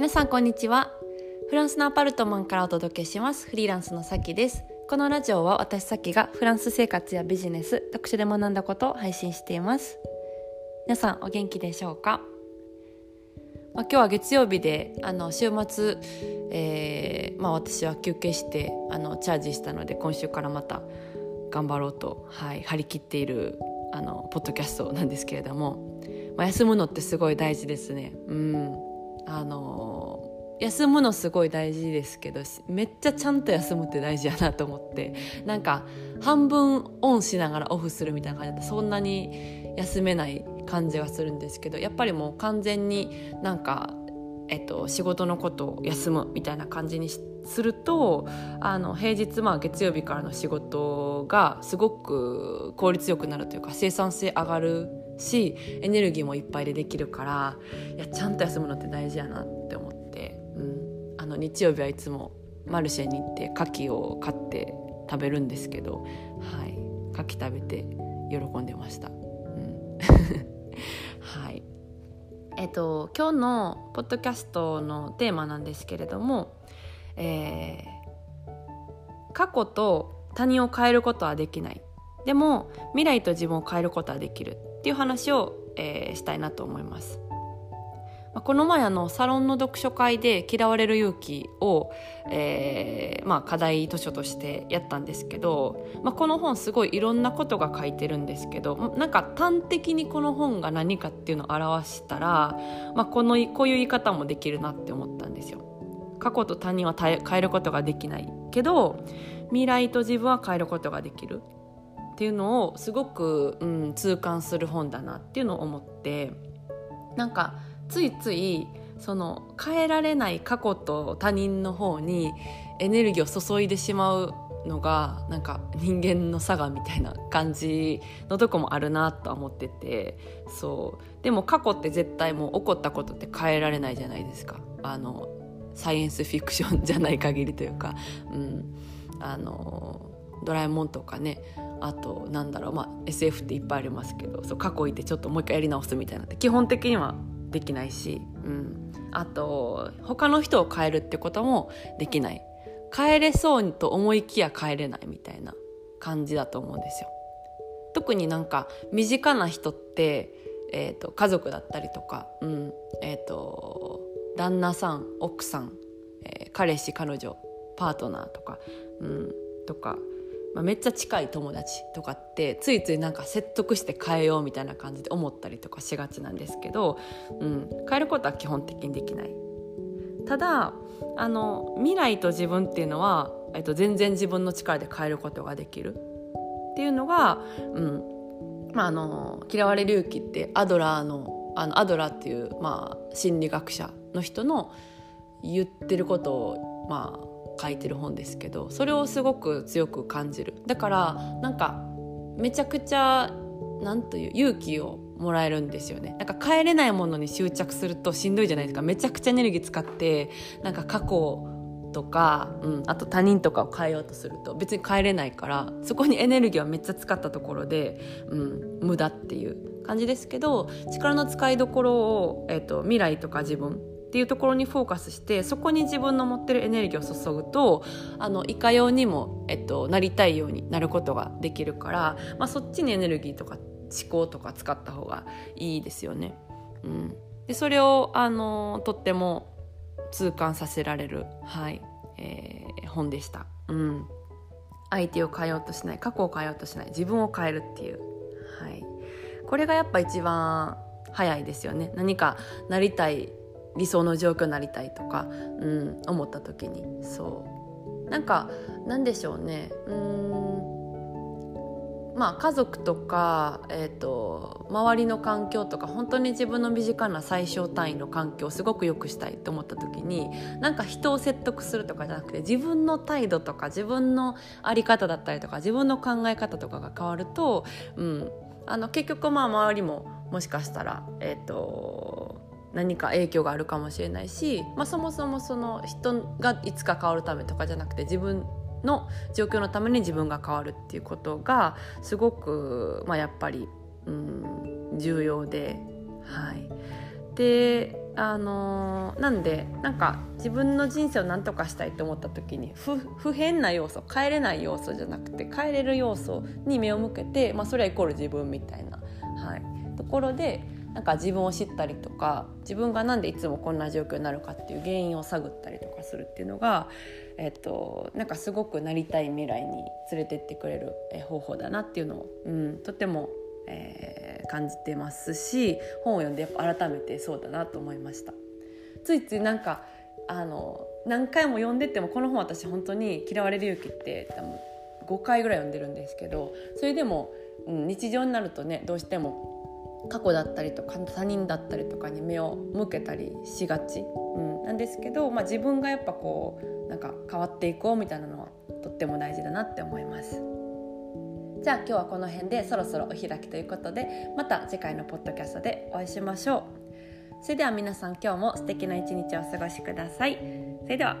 皆さんこんにちは。フランスのアパルトマンからお届けします。フリーランスのさきです。このラジオは私さきがフランス生活やビジネス特殊で学んだことを配信しています。皆さんお元気でしょうか？まあ、今日は月曜日であの週末、えーまあ、私は休憩してあのチャージしたので今週からまた頑張ろうと、はい、張り切っているあのポッドキャストなんですけれども、まあ、休むのってすごい大事ですね。うん。あの休むのすごい大事ですけどめっちゃちゃんと休むって大事やなと思って。なんか半分オンしながらオフするみたいな感じだったそんなに休めない感じがするんですけどやっぱりもう完全になんか、えっと、仕事のことを休むみたいな感じにするとあの平日、まあ、月曜日からの仕事がすごく効率よくなるというか生産性上がるしエネルギーもいっぱいでできるからいやちゃんと休むのって大事やなって思って、うん、あの日曜日はいつもマルシェに行って牡蠣を買って食べるんですけど、はい、牡蠣食べて喜んでました。うん、はい。えっと、今日のポッドキャストのテーマなんですけれども、えー、過去と他人を変えることはできない。でも未来と自分を変えることはできる。っていう話を、えー、したいなと思います。この前あのサロンの読書会で「嫌われる勇気を」えーまあ、課題図書としてやったんですけど、まあ、この本すごいいろんなことが書いてるんですけどなんか端的にこの本が何かっていうのを表したら、まあ、このこういう言い方もできるなって思ったんですよ。過去と他人は変えることができないけど未来と自分は変えることができるっていうのをすごく、うん、痛感する本だなっていうのを思ってなんかついついその変えられない過去と他人の方にエネルギーを注いでしまうのがなんか人間の差がみたいな感じのとこもあるなとは思っててそう。でも過去って絶対もう起こったことって変えられないじゃないですか。あのサイエンスフィクションじゃない限りというか、うん、あのドラえもんとかね。あとなんだろう、まあ、SF っていっぱいありますけどそう過去いてちょっともう一回やり直すみたいなって基本的にはできないし、うん、あと他の人を変えるってこともできない。変えれそうと思いきや変えれないみたいな感じだと思うんですよ。特になんか身近な人って、えーと、家族だったりとか、うん。えーと、旦那さん奥さん、えー、彼氏彼女パートナーとか、うん、とかまあ、めっちゃ近い友達とかってついついなんか説得して変えようみたいな感じで思ったりとかしがちなんですけど、うん、変えることは基本的にできない。ただあの未来と自分っていうのは、えっと、全然自分の力で変えることができるっていうのが、うんまあ、あの嫌われる勇気ってアドラーのあのアドラーっていう、まあ、心理学者の人の言ってることを、まあ、書いてる本ですけどそれをすごく強く感じる。だからなんかめちゃくちゃなんという勇気をもらえるんですよね。なんか帰れないものに執着するとしんどいじゃないですか。めちゃくちゃエネルギー使ってなんか過去とか、うん、あと他人とかを変えようとすると別に帰れないからそこにエネルギーはめっちゃ使ったところで、うん、無駄っていう感じですけど力の使いどころを、えーと未来とか自分っていうところにフォーカスしてそこに自分の持ってるエネルギーを注ぐとあのいかようにも、えっと、なりたいようになることができるから、まあ、そっちにエネルギーとか思考とか使った方がいいですよね。うん、でそれをあのとっても痛感させられる、はいえー、本でした。うん。相手を変えようとしない過去を変えようとしない自分を変えるっていう、はい、これがやっぱ一番早いですよね。何かなりたい理想の状況になりたいとか、うん、思った時に。そう。なんかなんでしょうね。うん。まあ家族とか、えーと、周りの環境とか本当に自分の身近な最小単位の環境をすごく良くしたいと思った時になんか人を説得するとかじゃなくて自分の態度とか自分の在り方だったりとか自分の考え方とかが変わると、うん、あの結局まあ周りももしかしたらえっ、ー、と何か影響があるかもしれないし、まあ、そもそもその人がいつか変わるためとかじゃなくて自分の状況のために自分が変わるっていうことがすごく、まあ、やっぱり、うん、重要で。はい、であのー、なんでなんか自分の人生を何とかしたいと思った時に不不変な要素変えれない要素じゃなくて変えれる要素に目を向けて、まあ、それはイコール自分みたいな、はい、ところでなんか自分を知ったりとか自分が何でいつもこんな状況になるかっていう原因を探ったりとかするっていうのが、えっと、なんかすごくなりたい未来に連れてってくれる方法だなっていうのを、うん、とても、えー、感じてますし本を読んでやっぱ改めてそうだなと思いました。ついついなんかあの何回も読んでてもこの本私本当に「嫌われる勇気」って多分5回ぐらい読んでるんですけどそれでも、うん、日常になるとねどうしても過去だったりとか他人だったりとかに目を向けたりしがち、うん、なんですけど、まあ、自分がやっぱこうなんか変わっていこうみたいなのはとっても大事だなって思います。じゃあ今日はこの辺でそろそろお開きということでまた次回のポッドキャストでお会いしましょう。それでは皆さん今日も素敵な一日をお過ごしください。それでは